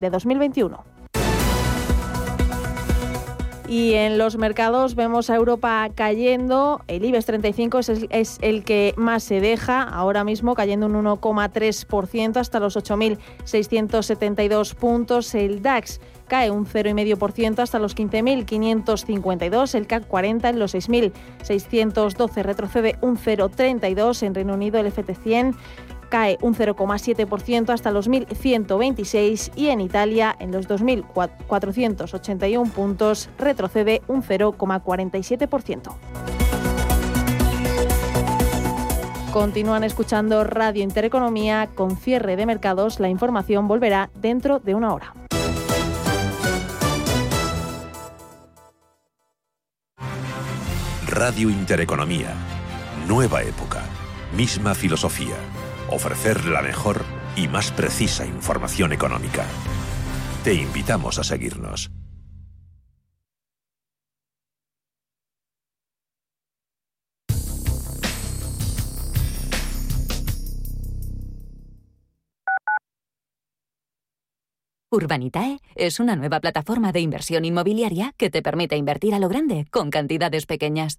de 2021. Y en los mercados vemos a Europa cayendo. El IBEX 35 es el, que más se deja, ahora mismo cayendo un 1,3% hasta los 8.672 puntos. El DAX cae un 0,5% hasta los 15.552. El CAC 40 en los 6.612 retrocede un 0,32. En Reino Unido el FT100 cae un 0,7% hasta los 1.126 y en Italia en los 2.481 puntos retrocede un 0,47%. Continúan escuchando Radio Intereconomía con cierre de mercados. La información volverá dentro de una hora. Radio Intereconomía. Nueva época. Misma filosofía ofrecer la mejor y más precisa información económica. Te invitamos a seguirnos. Urbanitae es una nueva plataforma de inversión inmobiliaria que te permite invertir a lo grande con cantidades pequeñas.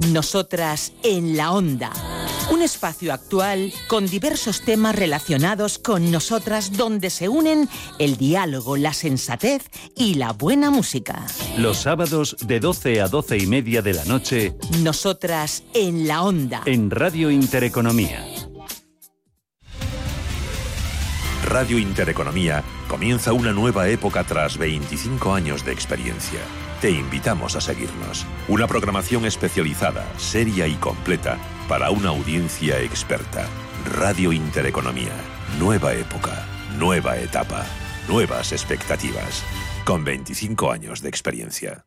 Nosotras en la onda. Un espacio actual con diversos temas relacionados con nosotras donde se unen el diálogo, la sensatez y la buena música. Los sábados de 12 a 12 y media de la noche. Nosotras en la onda. En Radio Intereconomía. Radio Intereconomía comienza una nueva época tras 25 años de experiencia. Te invitamos a seguirnos. Una programación especializada, seria y completa para una audiencia experta. Radio Intereconomía. Nueva época, nueva etapa, nuevas expectativas. Con 25 años de experiencia.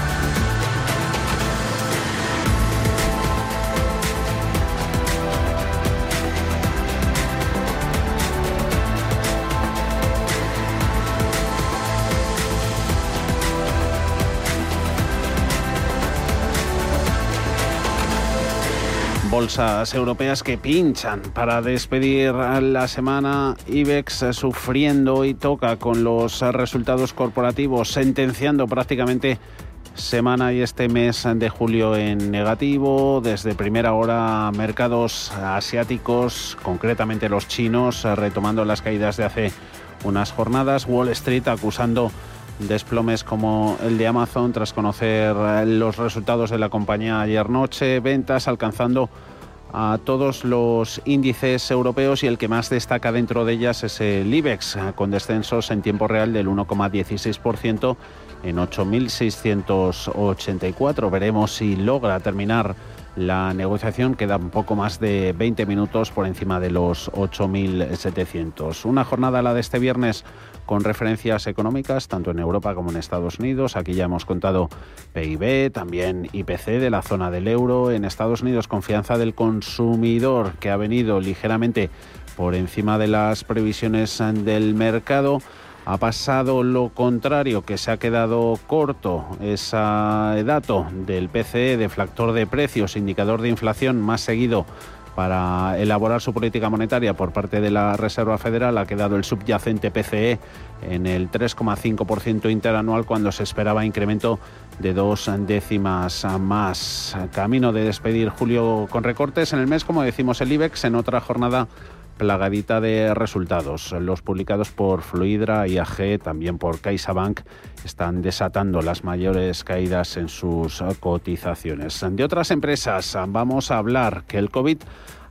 Bolsas europeas que pinchan para despedir la semana. IBEX sufriendo y toca con los resultados corporativos, sentenciando prácticamente semana y este mes de julio en negativo. Desde primera hora, mercados asiáticos, concretamente los chinos, retomando las caídas de hace unas jornadas. Wall Street acusando desplomes como el de Amazon tras conocer los resultados de la compañía ayer noche, ventas alcanzando a todos los índices europeos y el que más destaca dentro de ellas es el IBEX, con descensos en tiempo real del 1,16% en 8.684. Veremos si logra terminar la negociación. Queda un poco más de 20 minutos por encima de los 8.700. Una jornada la de este viernes con referencias económicas tanto en Europa como en Estados Unidos. Aquí ya hemos contado PIB, también IPC de la zona del euro. En Estados Unidos, confianza del consumidor que ha venido ligeramente por encima de las previsiones del mercado. Ha pasado lo contrario, que se ha quedado corto ese dato del PCE, deflactor de precios, indicador de inflación más seguido para elaborar su política monetaria por parte de la Reserva Federal ha quedado el subyacente PCE en el 3,5% interanual cuando se esperaba incremento de dos décimas más. Camino de despedir Julio con recortes en el mes, como decimos el IBEX, en otra jornada plagadita de resultados. Los publicados por Fluidra, IAG, también por CaixaBank, están desatando las mayores caídas en sus cotizaciones. De otras empresas vamos a hablar que el COVID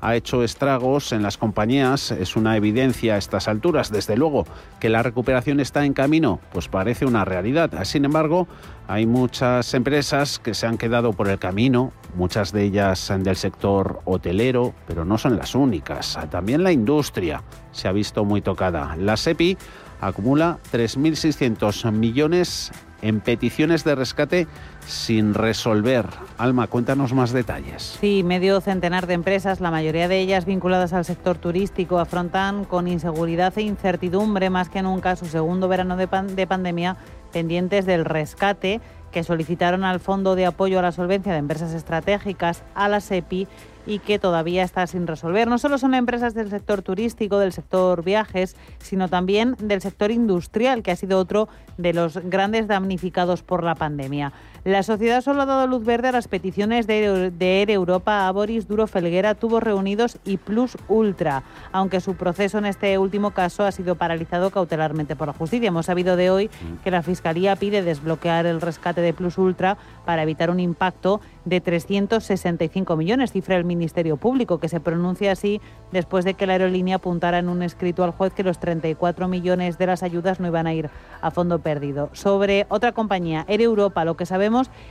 ha hecho estragos en las compañías es una evidencia a estas alturas. Desde luego que la recuperación está en camino, pues parece una realidad. Sin embargo, hay muchas empresas que se han quedado por el camino, muchas de ellas del sector hotelero, pero no son las únicas. También la industria se ha visto muy tocada. La SEPI acumula 3.600 millones en peticiones de rescate sin resolver. Alma, cuéntanos más detalles. Sí, medio centenar de empresas, la mayoría de ellas vinculadas al sector turístico, afrontan con inseguridad e incertidumbre más que nunca su segundo verano de, de pandemia pendientes del rescate que solicitaron al Fondo de Apoyo a la Solvencia de Empresas Estratégicas, a la SEPI, y que todavía está sin resolver. No solo son empresas del sector turístico, del sector viajes, sino también del sector industrial, que ha sido otro de los grandes damnificados por la pandemia. La sociedad solo ha dado luz verde a las peticiones de, Air Europa a Boris Duro Felguera, Tubos Reunidos y Plus Ultra, aunque su proceso en este último caso ha sido paralizado cautelarmente por la justicia. Hemos sabido de hoy que la Fiscalía pide desbloquear el rescate de Plus Ultra para evitar un impacto de 365 millones, cifra el Ministerio Público, que se pronuncia así después de que la aerolínea apuntara en un escrito al juez que los 34 millones de las ayudas no iban a ir a fondo perdido. Sobre otra compañía, Air Europa, lo que sabemos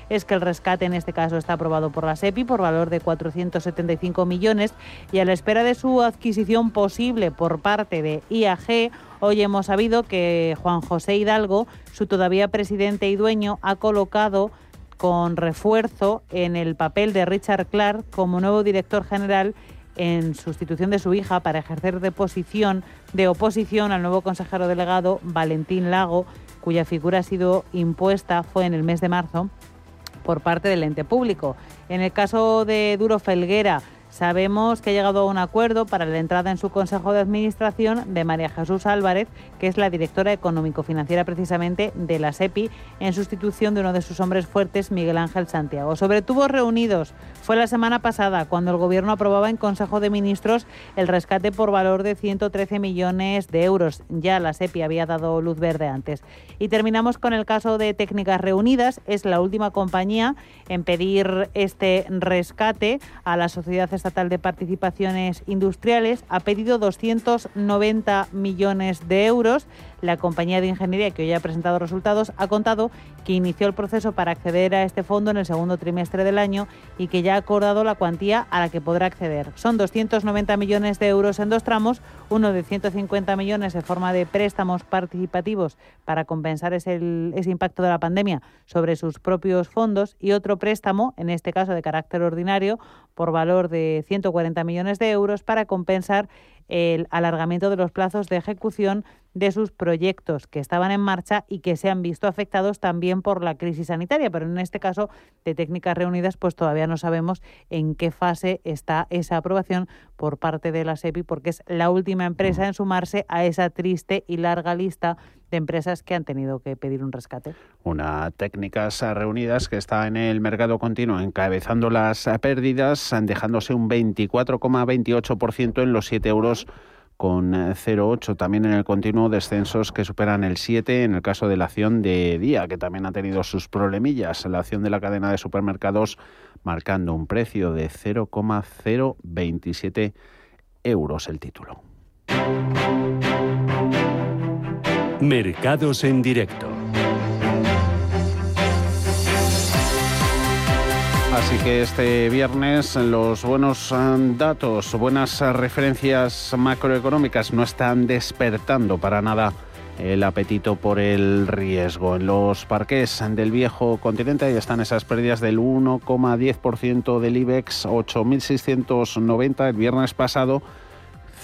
es que el rescate en este caso está aprobado por la SEPI por valor de 475 millones y a la espera de su adquisición posible por parte de IAG, Hoy hemos sabido que Juan José Hidalgo, su todavía presidente y dueño, ha colocado con refuerzo en el papel de Richard Clark como nuevo director general en sustitución de su hija para ejercer de posición de oposición al nuevo consejero delegado Valentín Lago, cuya figura ha sido impuesta fue en el mes de marzo por parte del ente público. En el caso de Duro Felguera, Sabemos que ha llegado a un acuerdo para la entrada en su Consejo de Administración de María Jesús Álvarez, que es la directora económico-financiera precisamente de la SEPI, en sustitución de uno de sus hombres fuertes, Miguel Ángel Santiago. Sobre tubos reunidos, fue la semana pasada cuando el Gobierno aprobaba en Consejo de Ministros el rescate por valor de 113 millones de euros. Ya la SEPI había dado luz verde antes. Y terminamos con el caso de Técnicas Reunidas. Es la última compañía en pedir este rescate a la sociedad Estatal de Participaciones Industriales ha pedido 290 millones de euros la compañía de ingeniería que hoy ha presentado resultados ha contado que inició el proceso para acceder a este fondo en el segundo trimestre del año y que ya ha acordado la cuantía a la que podrá acceder. Son 290 millones de euros en dos tramos, uno de 150 millones en forma de préstamos participativos para compensar ese, ese impacto de la pandemia sobre sus propios fondos y otro préstamo, en este caso de carácter ordinario, por valor de 140 millones de euros para compensar el alargamiento de los plazos de ejecución de sus proyectos que estaban en marcha y que se han visto afectados también por la crisis sanitaria. Pero en este caso de técnicas reunidas, pues todavía no sabemos en qué fase está esa aprobación por parte de la SEPI, porque es la última empresa en sumarse a esa triste y larga lista de empresas que han tenido que pedir un rescate. Una técnicas reunidas que está en el mercado continuo encabezando las pérdidas, dejándose un 24,28% en los 7 euros con 0,8 también en el continuo descensos que superan el 7 en el caso de la acción de día que también ha tenido sus problemillas la acción de la cadena de supermercados marcando un precio de 0,027 euros el título. Mercados en directo. Así que este viernes los buenos eh, datos, buenas referencias macroeconómicas no están despertando para nada el apetito por el riesgo. En los parques del viejo continente ahí están esas pérdidas del 1,10% del IBEX, 8.690 el viernes pasado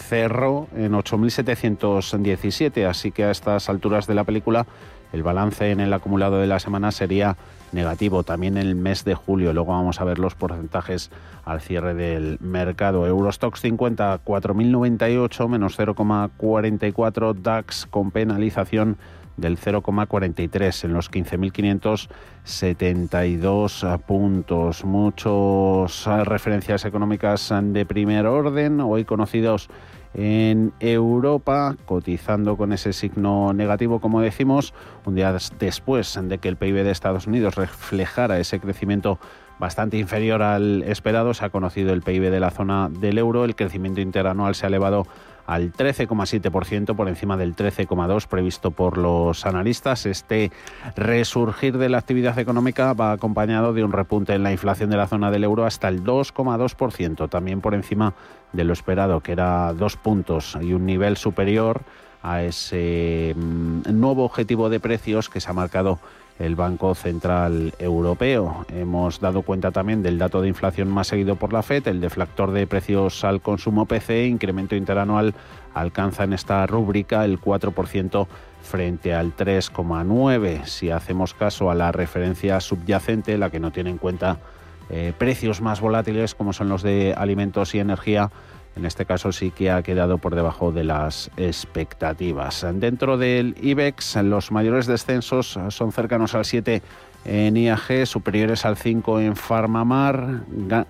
cerró en 8.717, así que a estas alturas de la película el balance en el acumulado de la semana sería negativo también el mes de julio. Luego vamos a ver los porcentajes al cierre del mercado. Eurostox 50, 4.098, menos 0,44. DAX con penalización del 0,43 en los 15.572 puntos. Muchas referencias económicas de primer orden, hoy conocidos en Europa, cotizando con ese signo negativo, como decimos, un día después de que el PIB de Estados Unidos reflejara ese crecimiento bastante inferior al esperado, se ha conocido el PIB de la zona del euro, el crecimiento interanual se ha elevado al 13,7% por encima del 13,2% previsto por los analistas. Este resurgir de la actividad económica va acompañado de un repunte en la inflación de la zona del euro hasta el 2,2%, también por encima de lo esperado, que era dos puntos y un nivel superior a ese mm, nuevo objetivo de precios que se ha marcado el Banco Central Europeo. Hemos dado cuenta también del dato de inflación más seguido por la FED, el deflactor de precios al consumo PC, incremento interanual alcanza en esta rúbrica el 4% frente al 3,9%. Si hacemos caso a la referencia subyacente, la que no tiene en cuenta eh, precios más volátiles como son los de alimentos y energía, en este caso sí que ha quedado por debajo de las expectativas. Dentro del IBEX, los mayores descensos son cercanos al 7 en IAG, superiores al 5 en Farmamar,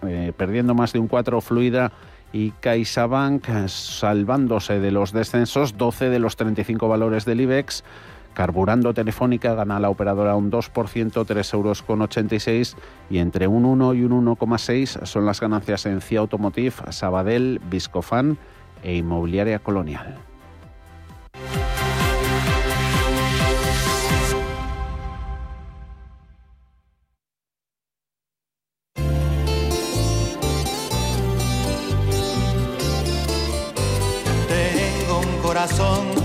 eh, perdiendo más de un 4 Fluida y CaixaBank, salvándose de los descensos, 12 de los 35 valores del IBEX Carburando Telefónica gana la operadora un 2%, 3 euros con 86 y entre un 1 y un 1,6 son las ganancias en CIA Automotive, Sabadell, Viscofan e Inmobiliaria Colonial. Tengo un corazón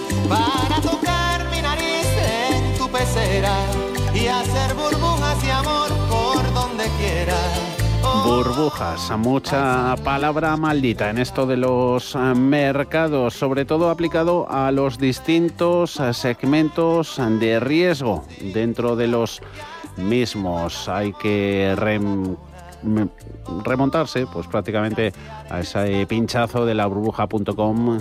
para tocar mi en tu pecera y hacer burbujas y amor por donde quiera. Burbujas, mucha palabra maldita en esto de los eh, mercados, sobre todo aplicado a los distintos eh, segmentos de riesgo dentro de los mismos. Hay que remontarse pues prácticamente a ese pinchazo de la burbuja.com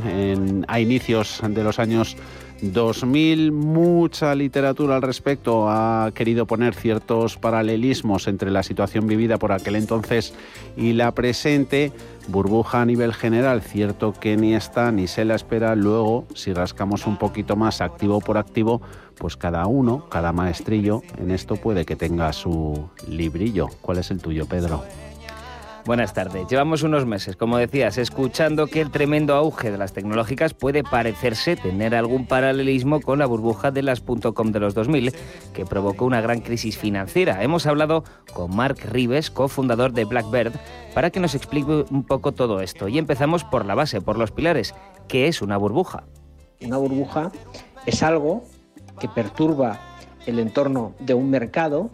a inicios de los años 2000. Mucha literatura al respecto ha querido poner ciertos paralelismos entre la situación vivida por aquel entonces y la presente. Burbuja a nivel general, cierto que ni está ni se la espera. Luego, si rascamos un poquito más activo por activo, pues cada uno, cada maestrillo en esto puede que tenga su librillo. ¿Cuál es el tuyo, Pedro? Buenas tardes. Llevamos unos meses, como decías, escuchando que el tremendo auge de las tecnológicas puede parecerse tener algún paralelismo con la burbuja de las .com de los 2000, que provocó una gran crisis financiera. Hemos hablado con Mark Rives, cofundador de Blackbird, para que nos explique un poco todo esto. Y empezamos por la base, por los pilares. ¿Qué es una burbuja? Una burbuja es algo que perturba el entorno de un mercado,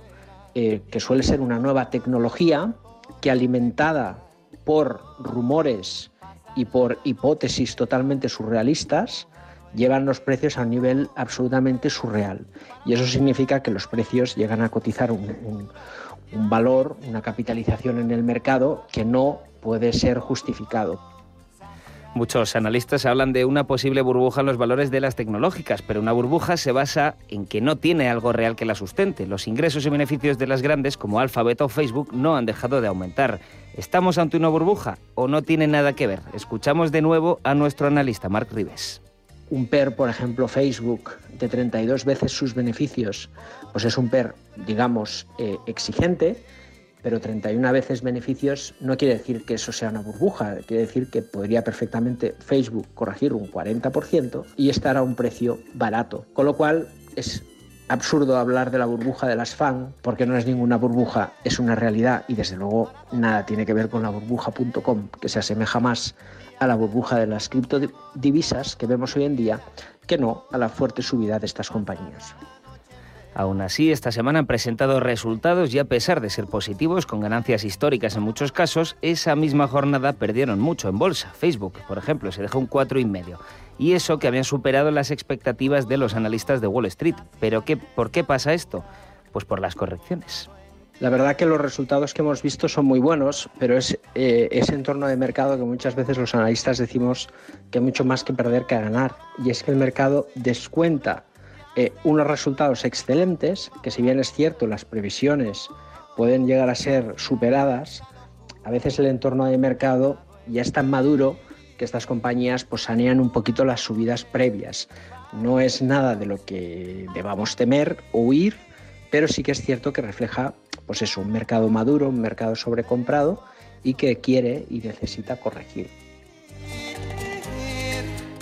eh, que suele ser una nueva tecnología, que alimentada por rumores y por hipótesis totalmente surrealistas, llevan los precios a un nivel absolutamente surreal. Y eso significa que los precios llegan a cotizar un, un valor, una capitalización en el mercado que no puede ser justificado. Muchos analistas hablan de una posible burbuja en los valores de las tecnológicas, pero una burbuja se basa en que no tiene algo real que la sustente. Los ingresos y beneficios de las grandes, como Alphabet o Facebook, no han dejado de aumentar. ¿Estamos ante una burbuja o no tiene nada que ver? Escuchamos de nuevo a nuestro analista Mark Rives. Un PER, por ejemplo, Facebook, de 32 veces sus beneficios, pues es un PER, digamos, eh, exigente pero 31 veces beneficios no quiere decir que eso sea una burbuja, quiere decir que podría perfectamente Facebook corregir un 40% y estar a un precio barato. Con lo cual es absurdo hablar de la burbuja de las FAN, porque no es ninguna burbuja, es una realidad y desde luego nada tiene que ver con la burbuja.com, que se asemeja más a la burbuja de las criptodivisas que vemos hoy en día que no a la fuerte subida de estas compañías. Aún así, esta semana han presentado resultados y a pesar de ser positivos, con ganancias históricas en muchos casos, esa misma jornada perdieron mucho en bolsa. Facebook, por ejemplo, se dejó un 4,5. Y eso que habían superado las expectativas de los analistas de Wall Street. ¿Pero qué, por qué pasa esto? Pues por las correcciones. La verdad que los resultados que hemos visto son muy buenos, pero es eh, ese entorno de mercado que muchas veces los analistas decimos que hay mucho más que perder que ganar. Y es que el mercado descuenta eh, unos resultados excelentes, que si bien es cierto las previsiones pueden llegar a ser superadas, a veces el entorno de mercado ya es tan maduro que estas compañías pues sanean un poquito las subidas previas. No es nada de lo que debamos temer o huir, pero sí que es cierto que refleja pues eso, un mercado maduro, un mercado sobrecomprado y que quiere y necesita corregir.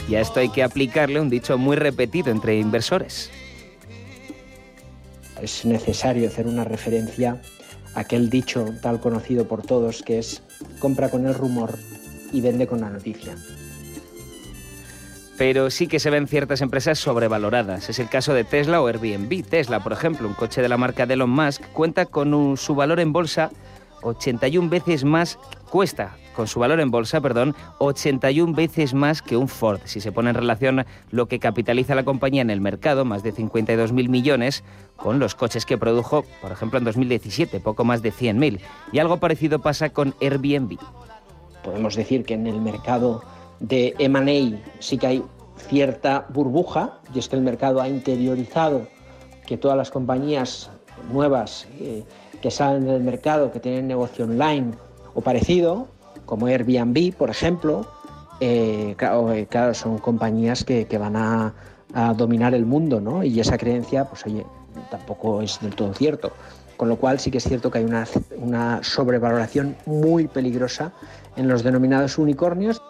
Y a esto hay que aplicarle un dicho muy repetido entre inversores. Es necesario hacer una referencia a aquel dicho tal conocido por todos que es compra con el rumor y vende con la noticia. Pero sí que se ven ciertas empresas sobrevaloradas. Es el caso de Tesla o Airbnb. Tesla, por ejemplo, un coche de la marca de Elon Musk, cuenta con su valor en bolsa 81 veces más, cuesta con su valor en bolsa, perdón, 81 veces más que un Ford. Si se pone en relación lo que capitaliza la compañía en el mercado, más de 52.000 millones, con los coches que produjo, por ejemplo, en 2017, poco más de 100.000. Y algo parecido pasa con Airbnb. Podemos decir que en el mercado de M&A sí que hay cierta burbuja, y es que el mercado ha interiorizado que todas las compañías nuevas eh, que salen del mercado, que tienen negocio online o parecido, como Airbnb, por ejemplo, eh, eh, claro, son compañías que, van a, dominar el mundo, ¿no? Y esa creencia, pues oye, tampoco es del todo cierto. Con lo cual sí que es cierto que hay una, una sobrevaloración muy peligrosa en los denominados unicornios.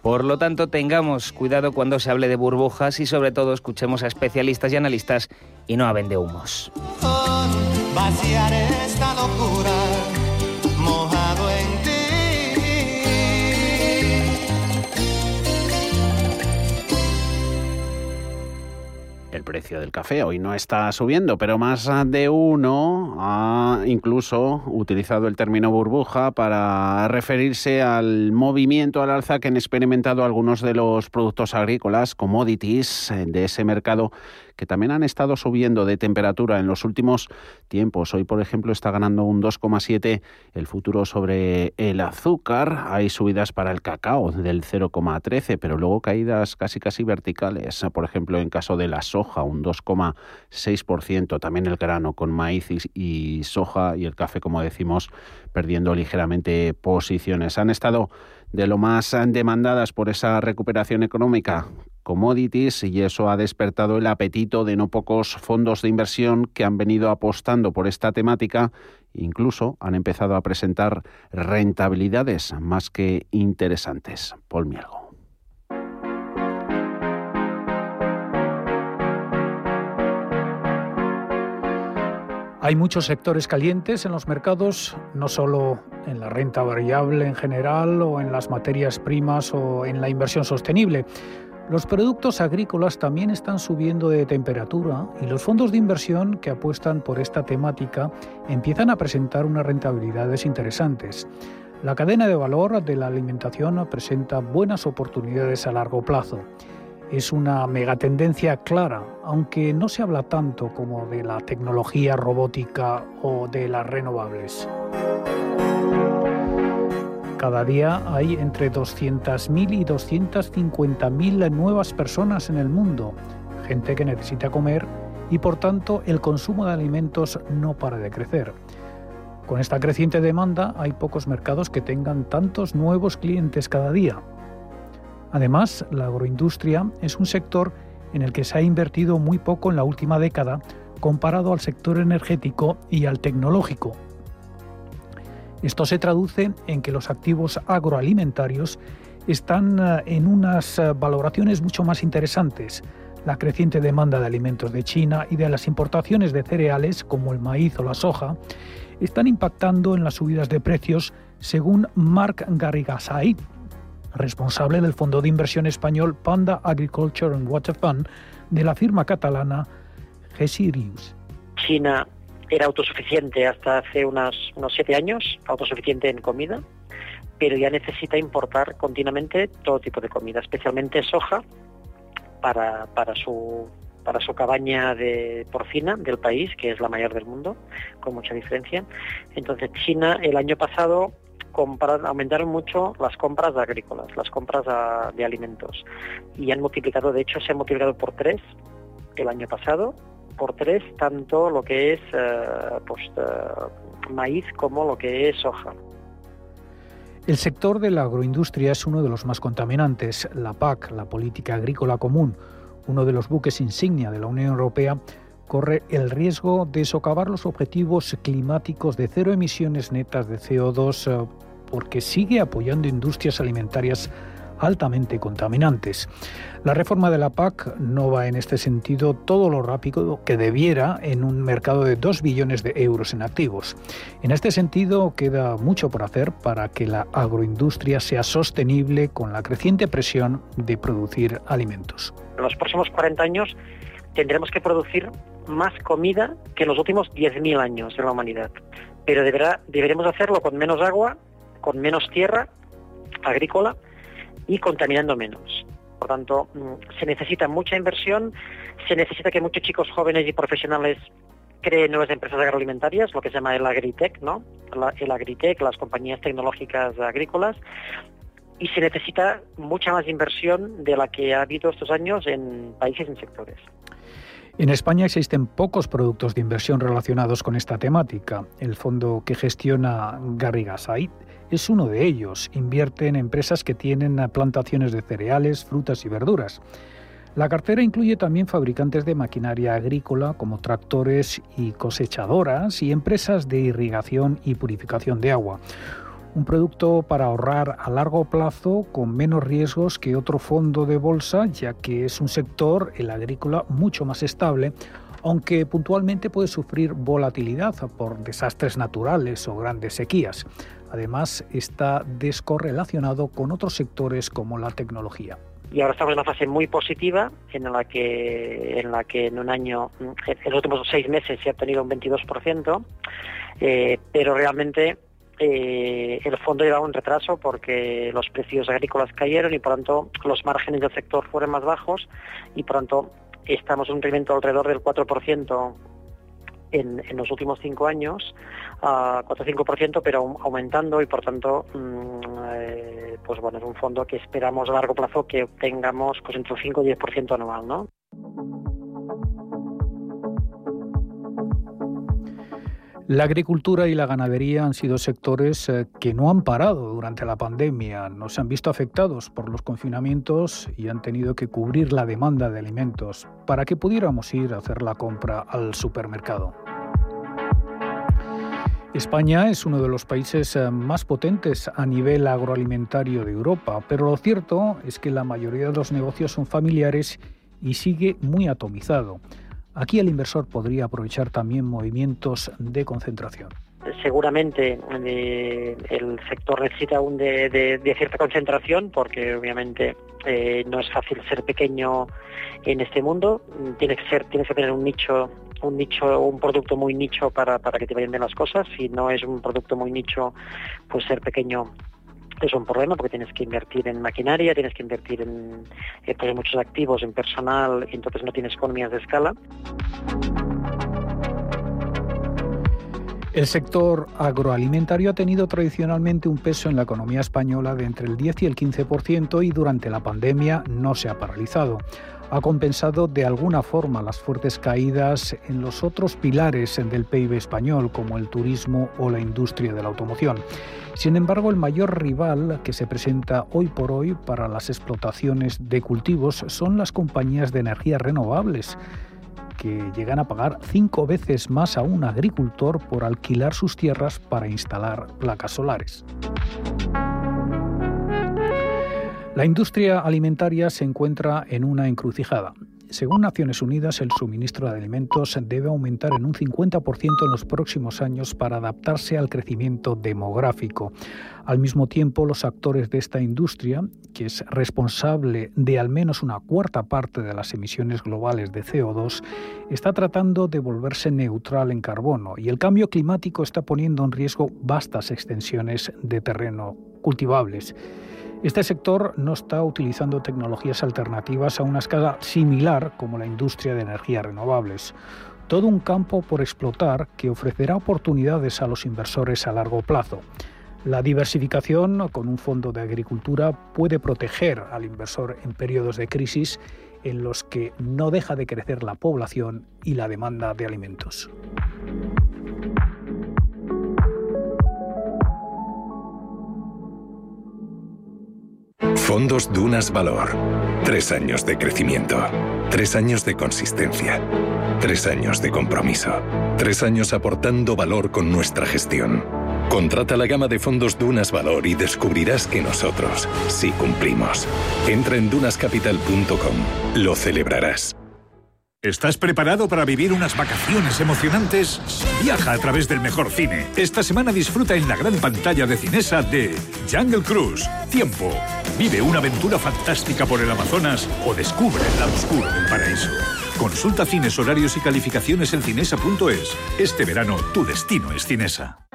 Por lo tanto, tengamos cuidado cuando se hable de burbujas y sobre todo escuchemos a especialistas y analistas y no a vendehumos. Vaciar esta locura el precio del café. Hoy no está subiendo, pero más de uno ha incluso utilizado el término burbuja para referirse al movimiento al alza que han experimentado algunos de los productos agrícolas, commodities eh, de ese mercado que también han estado subiendo de temperatura en los últimos tiempos. Hoy, por ejemplo, está ganando un 2,7 el futuro sobre el azúcar. Hay subidas para el cacao del 0,13, pero luego caídas casi casi verticales. Por ejemplo, en caso de la soja, un 2,6%. También el grano con maíz y soja y el café, como decimos, perdiendo ligeramente posiciones. Han estado de lo más demandadas por esa recuperación económica commodities y eso ha despertado el apetito de no pocos fondos de inversión que han venido apostando por esta temática incluso han empezado a presentar rentabilidades más que interesantes. Paul Mielgo. Hay muchos sectores calientes en los mercados, no solo en la renta variable en general o en las materias primas o en la inversión sostenible. Los productos agrícolas también están subiendo de temperatura y los fondos de inversión que apuestan por esta temática empiezan a presentar unas rentabilidades interesantes. La cadena de valor de la alimentación presenta buenas oportunidades a largo plazo. Es una megatendencia clara, aunque no se habla tanto como de la tecnología robótica o de las renovables. Cada día hay entre 200.000 y 250.000 nuevas personas en el mundo, gente que necesita comer y por tanto el consumo de alimentos no para de crecer. Con esta creciente demanda hay pocos mercados que tengan tantos nuevos clientes cada día. Además, la agroindustria es un sector en el que se ha invertido muy poco en la última década comparado al sector energético y al tecnológico. Esto se traduce en que los activos agroalimentarios están eh, en unas eh, valoraciones mucho más interesantes. La creciente demanda de alimentos de China y de las importaciones de cereales como el maíz o la soja están impactando en las subidas de precios, según Marc Garrigasay, responsable del fondo de inversión español Panda Agriculture and Water Fund de la firma catalana Gesirius. China era autosuficiente hasta hace unos siete años, autosuficiente en comida, pero ya necesita importar continuamente todo tipo de comida, especialmente soja para, para su para su cabaña de porcina del país, que es la mayor del mundo, con mucha diferencia. Entonces China el año pasado aumentaron mucho las compras agrícolas, las compras de alimentos, y han multiplicado, de hecho se ha multiplicado por tres el año pasado, por tres tanto lo que es eh, pues, eh, maíz como lo que es soja. El sector de la agroindustria es uno de los más contaminantes. La PAC, la Política Agrícola Común, uno de los buques insignia de la Unión Europea, corre el riesgo de socavar los objetivos climáticos de cero emisiones netas de CO2 eh, porque sigue apoyando industrias alimentarias altamente contaminantes. La reforma de la PAC no va en este sentido todo lo rápido que debiera en un mercado de 2 billones de euros en activos. En este sentido, queda mucho por hacer para que la agroindustria sea sostenible con la creciente presión de producir alimentos. En los próximos 40 años tendremos que producir más comida que en los últimos 10.000 años de la humanidad. Pero deberá, deberemos hacerlo con menos agua, con menos tierra agrícola y contaminando menos. Por tanto, mm, se necesita mucha inversión, se necesita que muchos chicos jóvenes y profesionales creen nuevas empresas agroalimentarias, lo que se llama el agritech, ¿no? el agritech, las compañías tecnológicas agrícolas, y se necesita mucha más inversión de la que ha habido estos años en países en sectores. En España existen pocos productos de inversión relacionados con esta temática. El fondo que gestiona Garrigasait es uno de ellos. Invierte en empresas que tienen plantaciones de cereales, frutas y verduras. La cartera incluye también fabricantes de maquinaria agrícola como tractores y cosechadoras y empresas de irrigación y purificación de agua. Un producto para ahorrar a largo plazo con menos riesgos que otro fondo de bolsa, ya que es un sector, el agrícola, mucho más estable, aunque puntualmente puede sufrir volatilidad por desastres naturales o grandes sequías. Además, está descorrelacionado con otros sectores como la tecnología. Y ahora estamos en una fase muy positiva en la que en la que en un año en los últimos seis meses se ha obtenido un 22% eh, pero realmente eh, el fondo lleva un retraso porque los precios agrícolas cayeron y por tanto los márgenes del sector fueron más bajos y por tanto estamos en un rendimiento alrededor del 4% en, los últimos cinco años, a 4 5%, pero aumentando y por tanto, mm, eh, pues bueno, es un fondo que esperamos a largo plazo que obtengamos pues entre un 5 y 10% anual, ¿no? La agricultura y la ganadería han sido sectores eh, que no han parado durante la pandemia, no se han visto afectados por los confinamientos y han tenido que cubrir la demanda de alimentos para que pudiéramos ir a hacer la compra al supermercado. España es uno de los países eh, más potentes a nivel agroalimentario de Europa, pero lo cierto es que la mayoría de los negocios son familiares y sigue muy atomizado. Aquí el inversor podría aprovechar también movimientos de concentración. Seguramente eh, el sector necesita aún de, cierta concentración porque obviamente eh, no es fácil ser pequeño en este mundo. Tienes que ser, tienes que tener un nicho, un nicho, un producto muy nicho para, para que te vayan bien las cosas. Si no es un producto muy nicho, pues ser pequeño es un problema porque tienes que invertir en maquinaria, tienes que invertir en, pues, muchos activos, en personal, entonces no tienes economías de escala. El sector agroalimentario ha tenido tradicionalmente un peso en la economía española de entre el 10 y el 15% y durante la pandemia no se ha paralizado ha compensado de alguna forma las fuertes caídas en los otros pilares del PIB español, como el turismo o la industria de la automoción. Sin embargo, el mayor rival que se presenta hoy por hoy para las explotaciones de cultivos son las compañías de energías renovables que llegan a pagar cinco veces más a un agricultor por alquilar sus tierras para instalar placas solares. La industria alimentaria se encuentra en una encrucijada. Según Naciones Unidas, el suministro de alimentos debe aumentar en un 50% en los próximos años para adaptarse al crecimiento demográfico. Al mismo tiempo, los actores de esta industria, que es responsable de al menos una cuarta parte de las emisiones globales de CO2, está tratando de volverse neutral en carbono y el cambio climático está poniendo en riesgo vastas extensiones de terreno cultivables. Este sector no está utilizando tecnologías alternativas a una escala similar como la industria de energías renovables. Todo un campo por explotar que ofrecerá oportunidades a los inversores a largo plazo. La diversificación con un fondo de agricultura puede proteger al inversor en periodos de crisis en los que no deja de crecer la población y la demanda de alimentos. Fondos Dunas Valor. Tres años de crecimiento. Tres años de consistencia. Tres años de compromiso. Tres años aportando valor con nuestra gestión. Contrata la gama de fondos Dunas Valor y descubrirás que nosotros sí cumplimos. Entra en dunascapital.com. Lo celebrarás. ¿Estás preparado para vivir unas vacaciones emocionantes? Viaja a través del mejor cine. Esta semana disfruta en la gran pantalla de Cinesa de Jungle Cruise, Tiempo. Vive una aventura fantástica por el Amazonas o descubre el lado oscuro del paraíso. Consulta cines, horarios y calificaciones en cinesa.es. Este verano tu destino es Cinesa.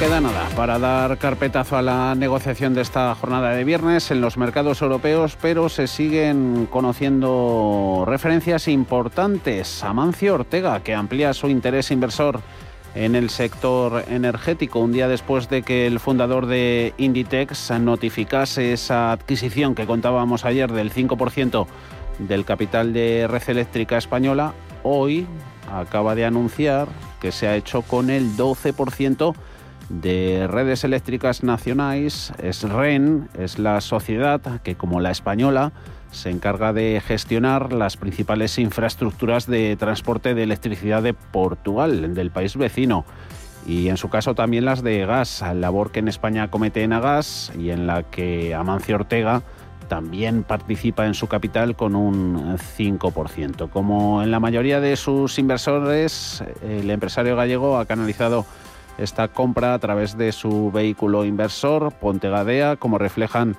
Queda nada para dar carpetazo a la negociación de esta jornada de viernes en los mercados europeos, pero se siguen conociendo referencias importantes. Amancio Ortega, que amplía su interés inversor en el sector energético, un día después de que el fundador de Inditex notificase esa adquisición que contábamos ayer del 5% del capital de Red Eléctrica Española, hoy acaba de anunciar que se ha hecho con el 12% de redes eléctricas nacionales, es REN, es la sociedad que como la española se encarga de gestionar las principales infraestructuras de transporte de electricidad de Portugal, del país vecino. Y en su caso también las de gas, labor que en España comete Enagas y en la que Amancio Ortega también participa en su capital con un 5%. Como en la mayoría de sus inversores, el empresario gallego ha canalizado esta compra a través de su vehículo inversor, Pontegadea, como reflejan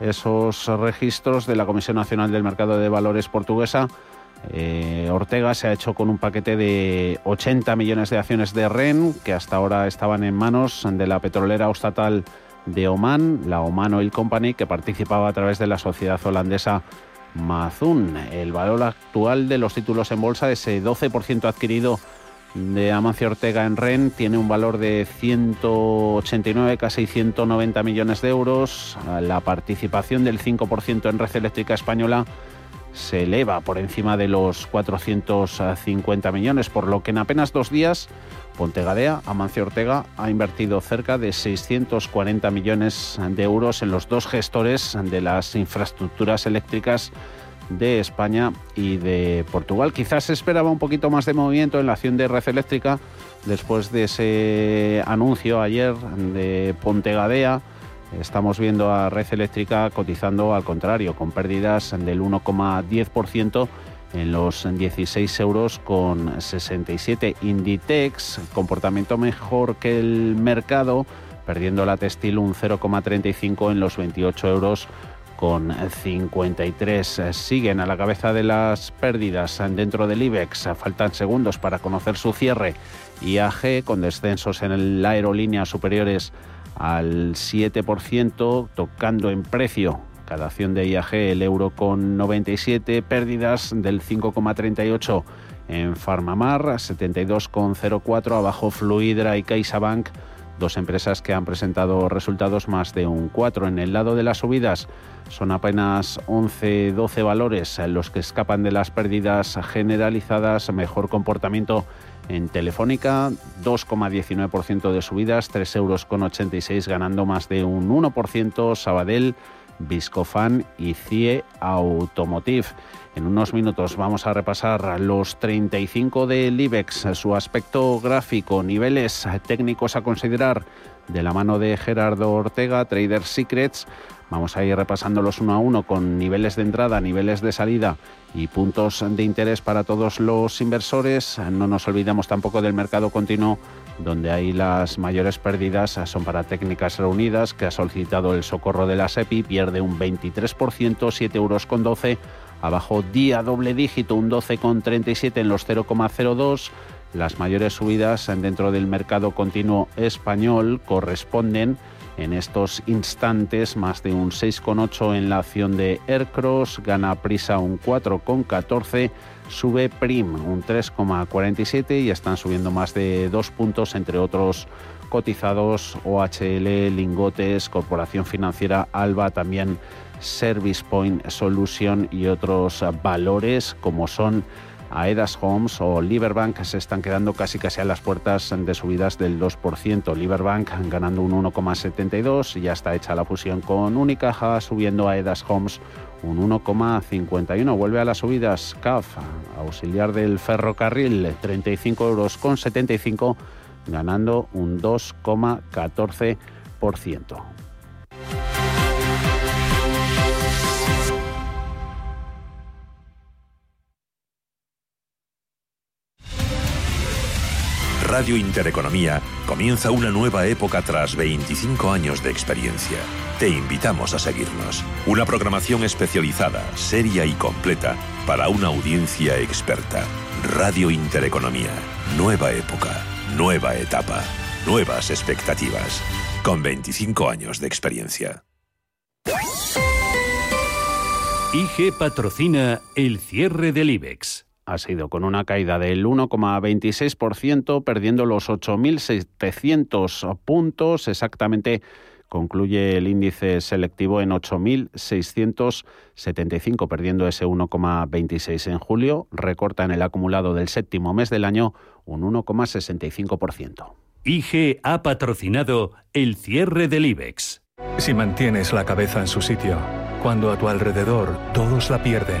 esos registros de la Comisión Nacional del Mercado de Valores portuguesa. Eh, Ortega se ha hecho con un paquete de 80 millones de acciones de REN que hasta ahora estaban en manos de la petrolera estatal de Oman, la Oman Oil Company, que participaba a través de la sociedad holandesa Mazun. El valor actual de los títulos en bolsa, ese 12% adquirido de Amancio Ortega en REN tiene un valor de 189, casi 190 millones de euros. La participación del 5% en Red Eléctrica Española se eleva por encima de los 450 millones, por lo que en apenas dos días Pontegadea, Amancio Ortega, ha invertido cerca de 640 millones de euros en los dos gestores de las infraestructuras eléctricas de España y de Portugal. Quizás se esperaba un poquito más de movimiento en la acción de red eléctrica después de ese anuncio ayer de Pontegadea. Estamos viendo a red eléctrica cotizando al contrario, con pérdidas del 1,10% en los 16 euros con 67. Inditex, comportamiento mejor que el mercado, perdiendo la textil un 0,35 en los 28 euros con 53. Siguen a la cabeza de las pérdidas dentro del IBEX. Faltan segundos para conocer su cierre. IAG con descensos en la aerolínea superiores al 7%, tocando en precio cada acción de IAG el euro con 97, pérdidas del 5,38 en Farmamar, 72,04 abajo Fluidra y CaixaBank, dos empresas que han presentado resultados más de un 4. En el lado de las subidas son apenas 11-12 valores los que escapan de las pérdidas generalizadas, mejor comportamiento en Telefónica, 2,19% de subidas, 3,86 euros ganando más de un 1%, Sabadell Viscofan y CIE Automotive. En unos minutos vamos a repasar los 35 del IBEX, su aspecto gráfico, niveles técnicos a considerar de la mano de Gerardo Ortega, Trader Secrets. Vamos a ir repasándolos uno a uno con niveles de entrada, niveles de salida y puntos de interés para todos los inversores. No nos olvidemos tampoco del mercado continuo donde hay las mayores pérdidas son para Técnicas Reunidas, que ha solicitado el socorro de la SEPI, pierde un 23%, 7 euros con 12, abajo día doble dígito, un 12,37 en los 0,02. Las mayores subidas dentro del mercado continuo español corresponden en estos instantes más de un 6,8 en la acción de Aircross, gana Prisa un 4,14 sube Prim un 3,47 y están subiendo más de dos puntos, entre otros cotizados OHL, Lingotes, Corporación Financiera Alba, también Service Point Solution y otros valores como son Aedas Homes o Liberbank se están quedando casi casi a las puertas de subidas del 2%. Liberbank ganando un 1,72, ya está hecha la fusión con Unicaja, subiendo Aedas Homes un 1,51. Vuelve a las subidas CAF, auxiliar del ferrocarril, 35 euros con 75, ganando un 2,14%. Radio Intereconomía comienza una nueva época tras 25 años de experiencia. Te invitamos a seguirnos. Una programación especializada, seria y completa para una audiencia experta. Radio Intereconomía. Nueva época, nueva etapa, nuevas expectativas. Con 25 años de experiencia. IG patrocina el cierre del IBEX ha sido con una caída del 1,26%, perdiendo los 8.700 puntos. Exactamente concluye el índice selectivo en 8.675, perdiendo ese 1,26 en julio. Recorta en el acumulado del séptimo mes del año un 1,65%. IG ha patrocinado el cierre del IBEX. Si mantienes la cabeza en su sitio, cuando a tu alrededor todos la pierden,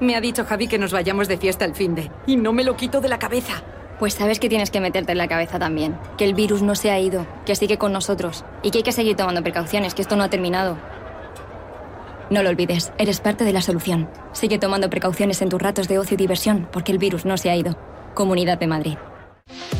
Me ha dicho Javi que nos vayamos de fiesta el fin de. Y no me lo quito de la cabeza. Pues sabes que tienes que meterte en la cabeza también. Que el virus no se ha ido, que sigue con nosotros. Y que hay que seguir tomando precauciones, que esto no ha terminado. No lo olvides, eres parte de la solución. Sigue tomando precauciones en tus ratos de ocio y diversión, porque el virus no se ha ido. Comunidad de Madrid.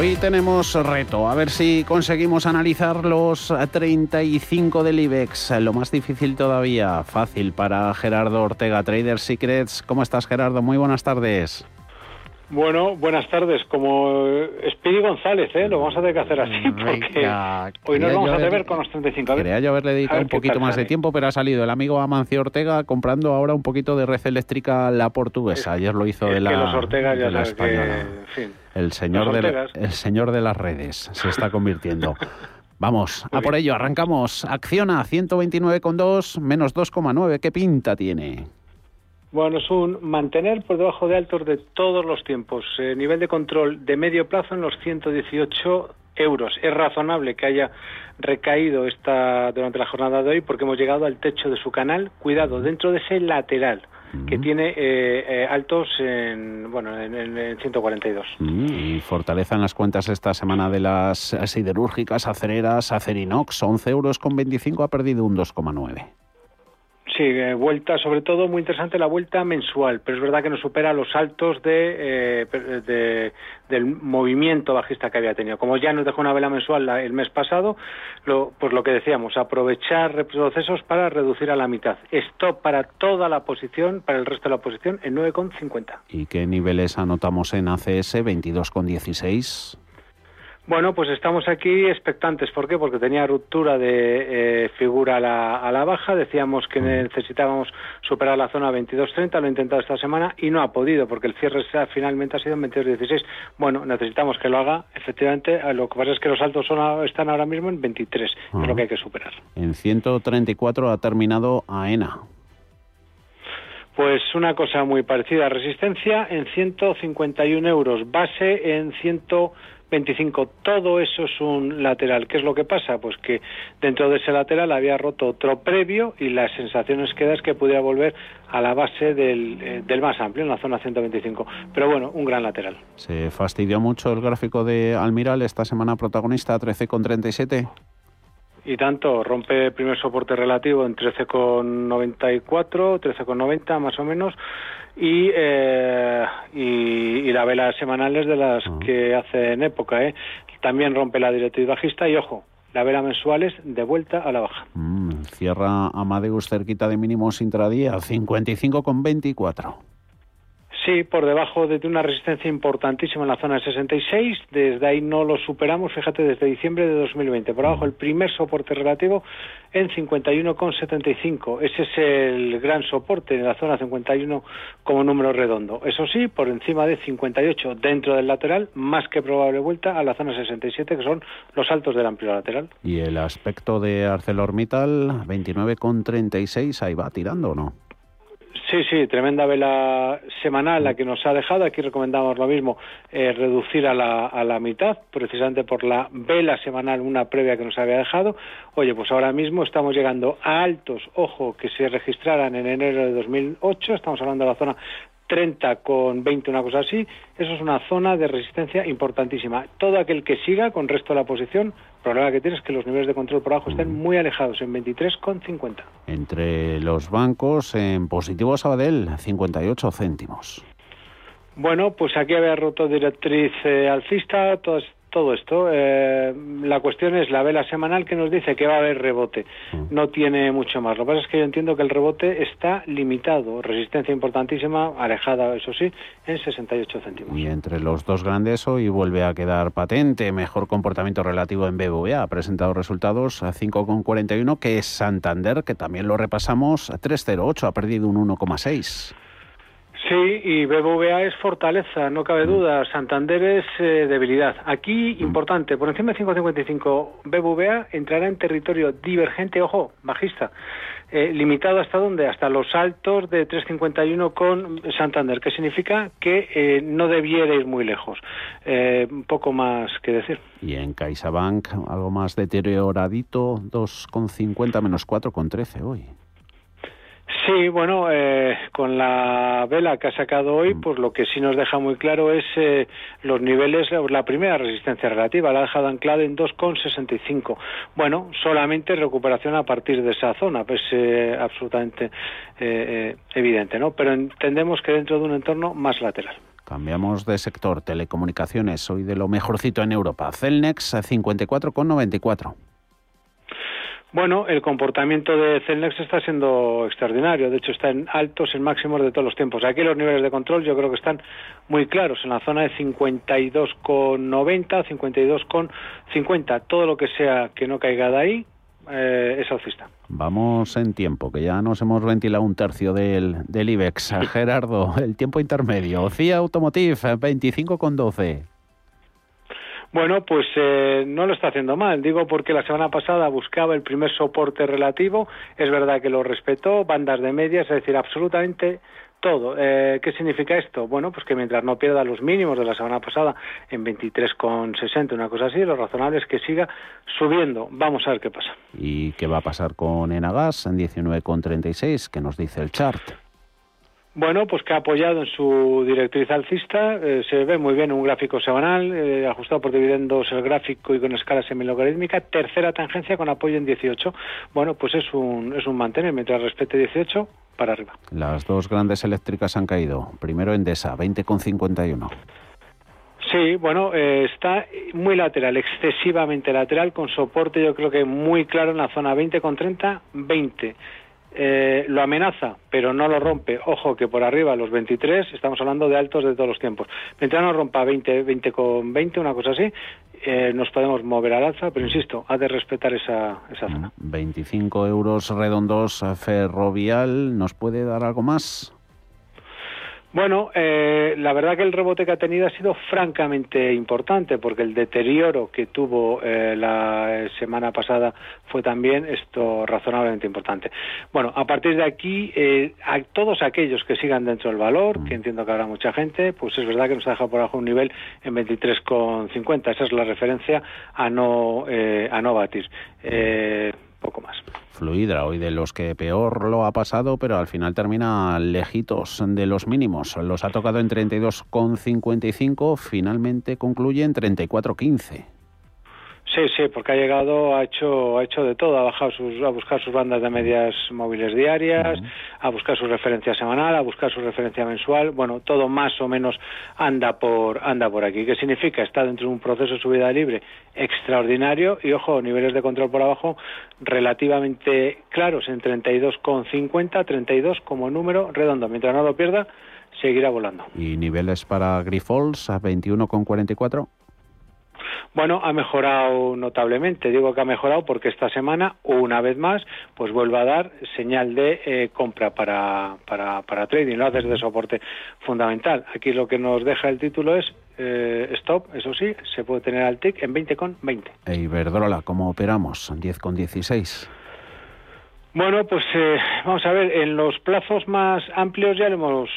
Hoy tenemos reto, a ver si conseguimos analizar los 35 del IBEX. Lo más difícil todavía, fácil para Gerardo Ortega, Trader Secrets. ¿Cómo estás Gerardo? Muy buenas tardes. Bueno, buenas tardes. Como Speedy González, ¿eh? lo vamos a tener que hacer así porque hoy nos vamos a ver con los 35. A ver, Quería yo haberle dedicado un poquito más de tiempo, pero ha salido el amigo Amancio Ortega comprando ahora un poquito de red eléctrica la portuguesa. Ayer lo hizo de la, que los Ortega ya de la sabes que, española. en fin, El señor, de, la- el señor de las redes se está convirtiendo. Vamos, a por ello, arrancamos. Acciona 129,2 menos 2,9. ¿Qué pinta tiene? Bueno, es un mantener por debajo de altos de todos los tiempos. Eh, nivel de control de medio plazo en los 118 euros. Es razonable que haya recaído esta durante la jornada de hoy porque hemos llegado al techo de su canal. Cuidado, dentro de ese lateral que tiene eh, eh, altos en, bueno, en, en- en 142. Mm, Y fortaleza en las cuentas esta semana de las siderúrgicas, acereras, Acerinox, 11 euros con 25, ha perdido un 2,9. Sí, eh, vuelta, sobre todo muy interesante la vuelta mensual, pero es verdad que no supera los altos de, eh, de- del movimiento bajista que había tenido. Como ya nos dejó una vela mensual la- el mes pasado, lo, pues lo que decíamos, aprovechar retrocesos para reducir a la mitad. Stop para toda la posición, para el resto de la posición, en 9,50. ¿Y qué niveles anotamos en ACS? 22,16. Bueno, pues estamos aquí expectantes. ¿Por qué? Porque tenía ruptura de eh, figura a la, a la baja. Decíamos que necesitábamos superar la zona 22.30. Lo he intentado esta semana y no ha podido porque el cierre se ha- finalmente ha sido en 22.16. Bueno, necesitamos que lo haga. Efectivamente, eh, lo que pasa es que los altos son están ahora mismo en 23. Es Ajá. lo que hay que superar. En 134 ha terminado AENA. Pues una cosa muy parecida. Resistencia en 151 euros. Base en 125. Todo eso es un lateral. ¿Qué es lo que pasa? Pues que dentro de ese lateral había roto otro previo y las sensaciones que da es que pudiera volver a la base del, eh, del más amplio, en la zona 125. Pero bueno, un gran lateral. Se fastidió mucho el gráfico de Almiral esta semana protagonista 13,37. Y tanto, rompe el primer soporte relativo en 13,94, 13,90 más o menos, y, eh, y, y la vela semanal es de las que hace en época. ¿eh? También rompe la directriz bajista y, ojo, la vela mensual es de vuelta a la baja. Mm, cierra Amadeus cerquita de mínimos intradía 55,24. Sí, por debajo de una resistencia importantísima en la zona de 66. Desde ahí no lo superamos, fíjate, desde diciembre de 2020. Por abajo el primer soporte relativo en 51,75. Ese es el gran soporte en la zona 51 como número redondo. Eso sí, por encima de 58 dentro del lateral, más que probable vuelta a la zona 67, que son los altos del amplio lateral. Y el aspecto de ArcelorMittal 29,36, ahí va tirando o no. Sí, sí, tremenda vela semanal la que nos ha dejado. Aquí recomendamos lo mismo, eh, reducir a la, a la mitad, precisamente por la vela semanal, una previa que nos había dejado. Oye, pues ahora mismo estamos llegando a altos, ojo, que se registraran en enero de 2008. Estamos hablando de la zona 30 con 20, una cosa así, eso es una zona de resistencia importantísima. Todo aquel que siga con resto de la posición, el problema que tiene es que los niveles de control por abajo estén muy alejados, en 23,50. Entre los bancos, en positivo Sabadell, 58 céntimos. Bueno, pues aquí había roto directriz eh, alcista, todas todo esto. Eh, la cuestión es la vela semanal que nos dice que va a haber rebote. Mm. No tiene mucho más. Lo que pasa es que yo entiendo que el rebote está limitado. Resistencia importantísima, alejada, eso sí, en 68 céntimos. Y entre los dos grandes hoy vuelve a quedar patente. Mejor comportamiento relativo en BBVA. Ha presentado resultados a 5,41, que es Santander, que también lo repasamos, a 3,08. Ha perdido un 1,6. Sí, y BBVA es fortaleza, no cabe mm. duda. Santander es eh, debilidad. Aquí, mm. importante, por encima de 5,55, BBVA entrará en territorio divergente, ojo, bajista. Eh, limitado hasta dónde? Hasta los altos de 3,51 con Santander, que significa que eh, no debiera ir muy lejos. un poco más que decir. Y en CaixaBank, algo más deterioradito, 2,50 menos 4,13 hoy. Sí, bueno, eh, con la vela que ha sacado hoy, pues lo que sí nos deja muy claro es eh, los niveles, la primera resistencia relativa, la ha dejado anclada en 2,65. Bueno, solamente recuperación a partir de esa zona, pues eh, absolutamente evidente, ¿no? Pero entendemos que dentro de un entorno más lateral. Cambiamos de sector, telecomunicaciones, hoy de lo mejorcito en Europa. Celnex 54,94. Bueno, el comportamiento de Celnex está siendo extraordinario. De hecho, está en altos, en máximos de todos los tiempos. Aquí los niveles de control yo creo que están muy claros, en la zona de 52,90, 52,50. Todo lo que sea que no caiga de ahí eh, es alcista. Vamos en tiempo, que ya nos hemos ventilado un tercio del, del IBEX. Gerardo, el tiempo intermedio. CIA Automotive, 25,12. Bueno, pues eh, no lo está haciendo mal. Digo porque la semana pasada buscaba el primer soporte relativo. Es verdad que lo respetó, bandas de medias, es decir, absolutamente todo. Eh, ¿Qué significa esto? Bueno, pues que mientras no pierda los mínimos de la semana pasada en 23,60, una cosa así, lo razonable es que siga subiendo. Vamos a ver qué pasa. ¿Y qué va a pasar con Enagas en 19,36? ¿Qué nos dice el chart? Bueno, pues que ha apoyado en su directriz alcista, eh, se ve muy bien un gráfico semanal, eh, ajustado por dividendos el gráfico y con escala semilogarítmica, tercera tangencia con apoyo en 18. Bueno, pues es un, es un mantener, mientras respete 18, para arriba. Las dos grandes eléctricas han caído. Primero Endesa, 20,51. Sí, bueno, eh, está muy lateral, excesivamente lateral, con soporte yo creo que muy claro en la zona 20,30, 20. Eh, lo amenaza, pero no lo rompe. Ojo que por arriba, los 23, estamos hablando de altos de todos los tiempos. Mientras no rompa 20, 20 con 20, una cosa así, eh, nos podemos mover al alza, pero insisto, ha de respetar esa, esa zona. 25 euros redondos ferrovial, ¿nos puede dar algo más? Bueno, eh, la verdad que el rebote que ha tenido ha sido francamente importante porque el deterioro que tuvo eh, la semana pasada fue también esto razonablemente importante. Bueno, a partir de aquí, eh, a todos aquellos que sigan dentro del valor, que entiendo que habrá mucha gente, pues es verdad que nos ha dejado por abajo un nivel en 23,50. Esa es la referencia a no, a no batir poco. Fluidra, hoy de los que peor lo ha pasado, pero al final termina lejitos de los mínimos. Los ha tocado en 32,55, finalmente concluye en 34,15. Sí, sí, porque ha llegado, ha hecho, ha hecho de todo, ha bajado sus, a buscar sus bandas de medias móviles diarias, a buscar su referencia semanal, a buscar su referencia mensual, bueno, todo más o menos anda por, anda por aquí. ¿Qué significa? Está dentro de un proceso de subida libre extraordinario y ojo, niveles de control por abajo relativamente claros en 32,50, 32 como número redondo. Mientras no lo pierda, seguirá volando. ¿Y niveles para Grifols a 21,44? Bueno, ha mejorado notablemente. Digo que ha mejorado porque esta semana, una vez más, pues vuelve a dar señal de eh, compra para, para, para trading, lo hace de soporte fundamental. Aquí lo que nos deja el título es eh, stop, eso sí, se puede tener al TIC en 20,20. E Iberdrola, ¿cómo operamos? 10,16. Bueno, pues eh, vamos a ver, en los plazos más amplios ya lo hemos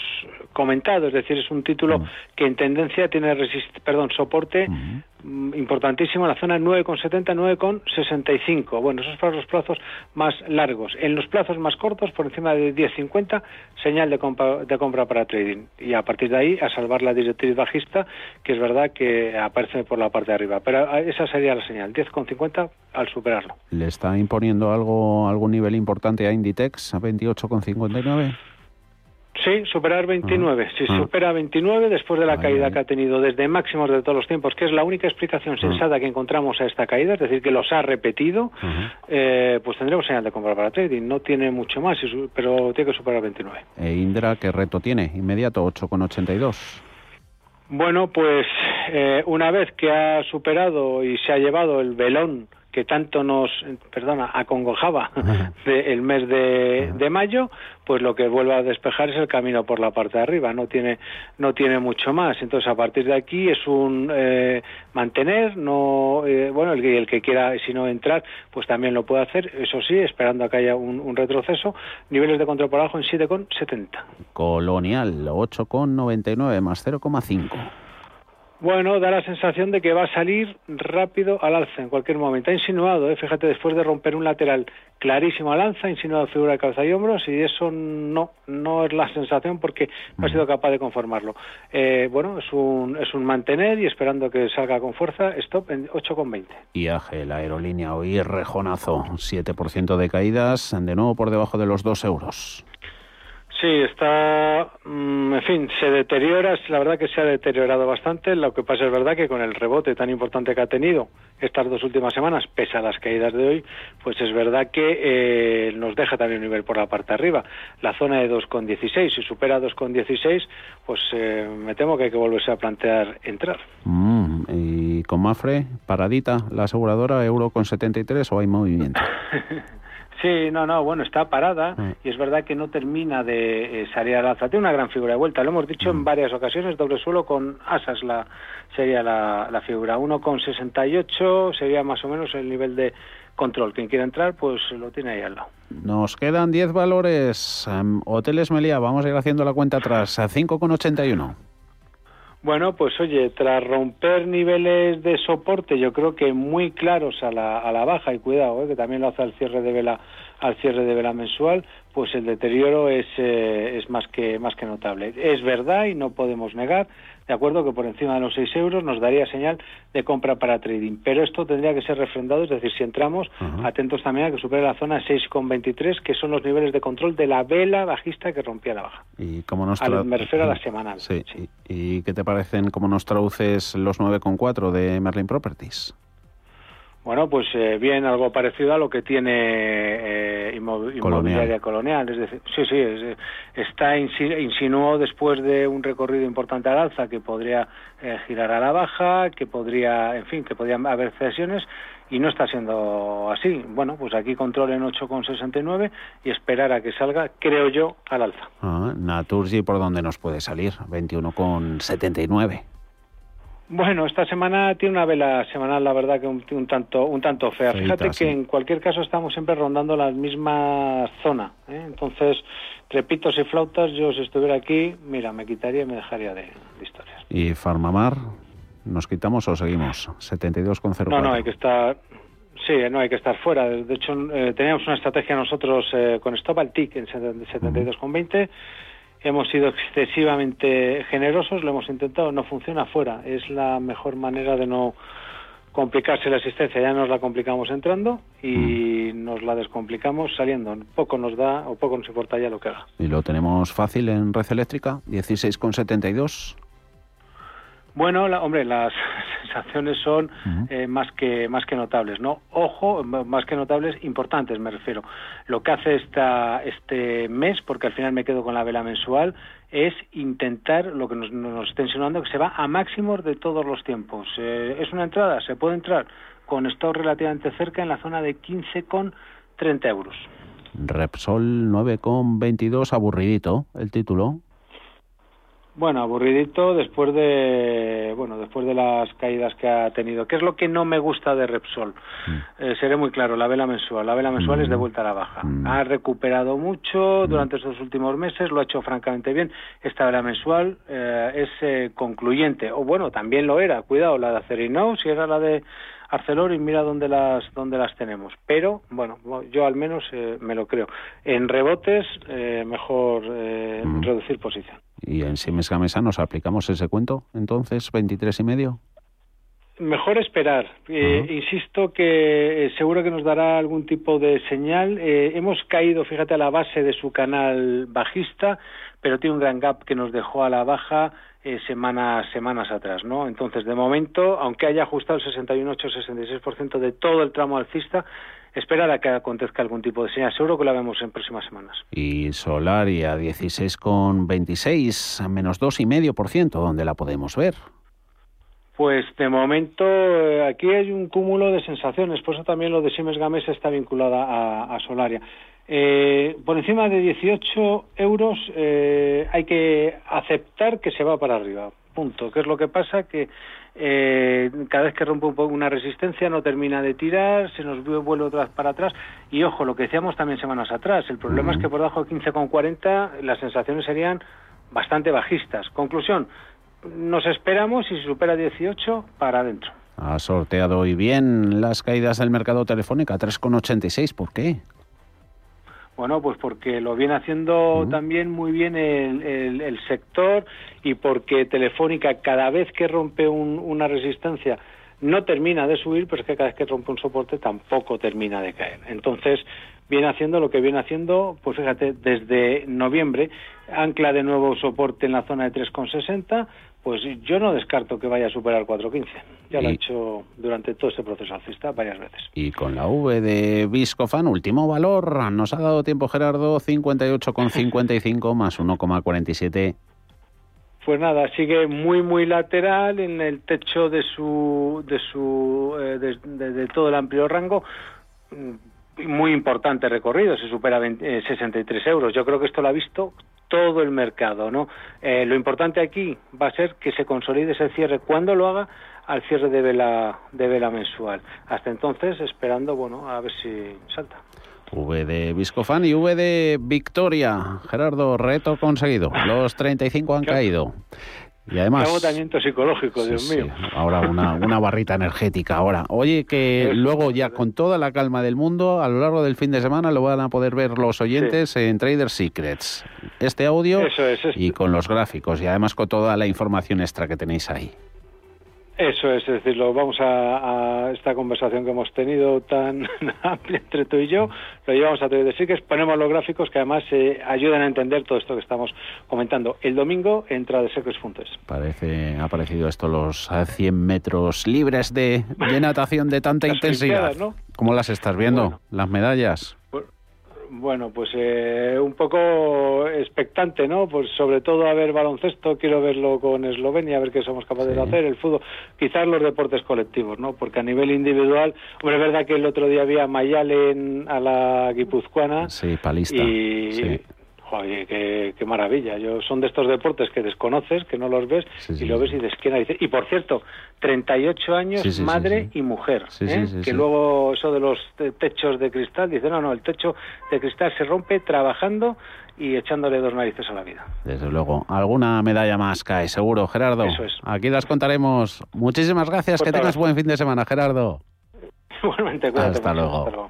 comentado, es decir, es un título que en tendencia tiene resist perdón, soporte mm, importantísimo en la zona 9,70, 9,65. Bueno, esos son los plazos más largos. En los plazos más cortos, por encima de 10,50, señal de compra, de compra para trading. Y a partir de ahí, a salvar la directriz bajista, que es verdad que aparece por la parte de arriba. Pero ah, esa sería la señal, 10,50 al superarlo. ¿Le está imponiendo algo algún nivel importante a Inditex a 28,59? Sí, superar 29. Si Ah. supera 29 después de la caída que ha tenido desde máximos de todos los tiempos, que es la única explicación sensata que encontramos a esta caída, es decir, que los ha repetido, eh, pues tendremos señal de compra para trading. No tiene mucho más, pero tiene que superar 29. E Indra, ¿qué reto tiene? Inmediato, 8,82. Bueno, pues eh, una vez que ha superado y se ha llevado el velón que tanto nos, perdona, acongojaba de- el mes de, de mayo, pues lo que vuelve a despejar es el camino por la parte de arriba, no tiene, no tiene mucho más. Entonces, a partir de aquí es un eh, mantener, no, eh, bueno, el, que- el que quiera, si no entrar, pues también lo puede hacer, eso sí, esperando a que haya un, un retroceso, niveles de control por abajo en 7,70. Colonial, 8,99 más 0,5. Bueno, da la sensación de que va a salir rápido al alza en cualquier momento. Ha insinuado, ¿eh? fíjate, después de romper un lateral clarísimo al alza, ha insinuado figura de cabeza y hombros y eso no, no es la sensación porque no ha sido capaz de conformarlo. Eh, bueno, es un, es un mantener y esperando que salga con fuerza, stop en 8,20. IAG, la aerolínea, hoy rejonazo, 7% de caídas, de nuevo por debajo de los 2 euros. Sí, está, mm, en fin, se deteriora, la verdad que se ha deteriorado bastante, lo que pasa es verdad que con el rebote tan importante que ha tenido estas dos últimas semanas, pese a las caídas de hoy, pues es verdad que eh, nos deja también un nivel por la parte de arriba. La zona de 2,16, si supera 2,16, pues eh, me temo que hay que volverse a plantear entrar. Mm, y con Mafre, paradita, la aseguradora, euro con 73 o hay movimiento. Sí, no, no, bueno, está parada y es verdad que no termina de eh, salir al alza. Tiene una gran figura de vuelta, lo hemos dicho en varias ocasiones, doble suelo con asas la, sería la, la figura. 1,68 sería más o menos el nivel de control. Quien quiera entrar, pues lo tiene ahí al lado. Nos quedan 10 valores. Em, Hoteles Meliá, vamos a ir haciendo la cuenta atrás, a 5,81. Bueno, pues oye, tras romper niveles de soporte, yo creo que muy claros a la, a la baja, y cuidado, eh, que también lo hace al cierre de vela, al cierre de vela mensual, pues el deterioro es, eh, es más que más que notable. Es verdad y no podemos negar, de acuerdo, que por encima de los 6 euros nos daría señal de compra para trading, pero esto tendría que ser refrendado, es decir, si entramos, atentos también a que supere la zona 6,23, que son los niveles de control de la vela bajista que rompía la baja. ¿Y cómo nos Al- me refiero a la semanal. Sí. ¿Y, y qué te parecen, cómo nos traduces los 9,4 de Merlin Properties? Bueno, pues eh, bien, algo parecido a lo que tiene eh, inmo- inmobiliaria colonial. Es decir, sí, sí, es, eh, está insi- insinuó después de un recorrido importante al alza que podría eh, girar a la baja, que podría, en fin, que podrían haber cesiones y no está siendo así. Bueno, pues aquí control en 8,69 y esperar a que salga, creo yo, al alza. Ah, Naturgy, ¿por dónde nos puede salir? 21,79. Bueno, esta semana tiene una vela semanal, la verdad que un, un tanto un tanto fea. Feita, Fíjate que sí. en cualquier caso estamos siempre rondando la misma zona. ¿eh? Entonces, repitos y flautas, yo si estuviera aquí, mira, me quitaría y me dejaría de, de historias. ¿Y Farmamar? ¿Nos quitamos o seguimos? 72,04. No, no, hay que estar. Sí, no hay que estar fuera. De hecho, eh, teníamos una estrategia nosotros eh, con Stop al TIC en 72,20. Hemos sido excesivamente generosos, lo hemos intentado, no funciona fuera. Es la mejor manera de no complicarse la existencia. Ya nos la complicamos entrando y nos la descomplicamos saliendo. Poco nos da o poco nos importa ya lo que haga. ¿Y lo tenemos fácil en red eléctrica? 16,72. Bueno, la- hombre, las sensaciones son eh, más que más que notables, ¿no? Ojo, más que notables, importantes, me refiero. Lo que hace esta, este mes, porque al final me quedo con la vela mensual, es intentar lo que nos, nos está insinuando que se va a máximos de todos los tiempos. Eh, es una entrada, se puede entrar con stop relativamente cerca en la zona de 15,30 euros. Repsol 9,22, aburridito el título. Bueno, aburridito después de bueno después de las caídas que ha tenido. ¿Qué es lo que no me gusta de Repsol? Mm. Eh, seré muy claro, la vela mensual. La vela mensual es de vuelta a la baja. Ha recuperado mucho durante estos últimos meses, lo ha hecho francamente bien. Esta vela mensual eh, es eh, concluyente, o bueno, también lo era. Cuidado, la de Acerinox si era la de Arcelor y mira dónde las dónde las tenemos. Pero bueno, yo al menos eh, me lo creo. En rebotes eh, mejor eh, reducir posición. ¿Y en Siemens Gamesa nos aplicamos ese cuento entonces, 23 y medio? Mejor esperar. Eh, Insisto que eh, seguro que nos dará algún tipo de señal. Eh, hemos caído, fíjate, a la base de su canal bajista, pero tiene un gran gap que nos dejó a la baja eh, semanas semanas atrás, ¿no? Entonces, de momento, aunque haya ajustado el 68-66% de todo el tramo alcista, esperar a que acontezca algún tipo de señal. Seguro que la vemos en próximas semanas. Y Solaria 16,26, a menos 2,5%, ¿dónde la podemos ver? Pues de momento eh, aquí hay un cúmulo de sensaciones, por eso también lo de Siemens Gamesa está vinculada a, a Solaria. Eh, por encima de 18 euros eh, hay que aceptar que se va para arriba, punto. ¿Qué es lo que pasa? Que eh, cada vez que rompe un poco una resistencia no termina de tirar, se nos vuelve otra vez para atrás. Y ojo, lo que decíamos también semanas atrás, el problema es que por debajo de 15,40 las sensaciones serían bastante bajistas. Conclusión, nos esperamos y si supera 18, para adentro. Ha sorteado hoy bien las caídas del mercado telefónica, 3,86. ¿Por qué? Bueno, pues porque lo viene haciendo también muy bien el, el, el, sector y porque Telefónica cada vez que rompe un, una resistencia no termina de subir, pero es que cada vez que rompe un soporte tampoco termina de caer. Entonces, viene haciendo lo que viene haciendo, pues fíjate, desde noviembre, ancla de nuevo soporte en la zona de 3,60, pues yo no descarto que vaya a superar 4,15. Ya lo ha hecho durante todo este proceso alcista varias veces. Y con la V de Viscofan, último valor, nos ha dado tiempo Gerardo, 58,55 más 1,47 pues nada, sigue muy muy lateral en el techo de su de su eh, de, de, de, todo el amplio rango muy importante recorrido, se supera 20, eh, 63 euros. Yo creo que esto lo ha visto todo el mercado, ¿no? Eh, lo importante aquí va a ser que se consolide ese cierre cuando lo haga al cierre de vela de vela mensual. Hasta entonces esperando, bueno, a ver si salta. V de Viscofan y V de Victoria. Gerardo, reto conseguido. Los 35 han caído. Y además. Qué agotamiento psicológico, Dios sí. mío. Ahora una, una barrita energética. Ahora, oye, que Eso, luego ya con toda la calma del mundo, a lo largo del fin de semana lo van a poder ver los oyentes en Trader Secrets. Este audio Eso es, es- y con los gráficos y además con toda la información extra que tenéis ahí. Eso es, es decir, lo vamos a, a esta conversación que hemos tenido tan amplia entre tú y yo, lo llevamos a través de Secrets, ponemos los gráficos que además eh, ayudan a entender todo esto que estamos comentando. El domingo entra de secrets.es. Parece, ha parecido esto los eh, 100 metros libres de, de natación de tanta intensidad. ¿Cómo las estás viendo? Bueno. Las medallas. Bueno, pues eh, un poco expectante, ¿no? Pues sobre todo a ver baloncesto, quiero verlo con Eslovenia, a ver qué somos capaces de hacer, el fútbol, quizás los deportes colectivos, ¿no? Porque a nivel individual, hombre, es verdad que el otro día había Mayalen a la guipuzcoana Sí, palista. y... Sí. Joder, qué, qué maravilla. Yo son de estos deportes que desconoces, que no los ves y lo ves y dices, ¿quién dice? Y por cierto, 38 años, Sí, madre y mujer. Sí, ¿eh? sí, sí, que luego eso de los te- techos de cristal, dice, no, no, el techo de cristal se rompe trabajando y echándole dos narices a la vida. Desde luego, alguna medalla más cae, seguro, Gerardo. Eso es. Aquí las contaremos. Muchísimas gracias, Fuerte que tengas buen fin de semana, Gerardo. Igualmente, cuídate Hasta mucho. luego. Hasta luego.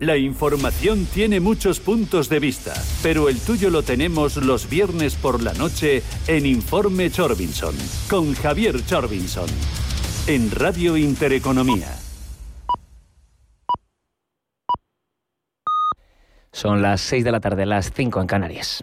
La información tiene muchos puntos de vista, pero el tuyo lo tenemos los viernes por la noche en Informe Chorbinson, con Javier Chorbinson, en Radio Intereconomía. Son las 6 de la tarde, las 5 en Canarias.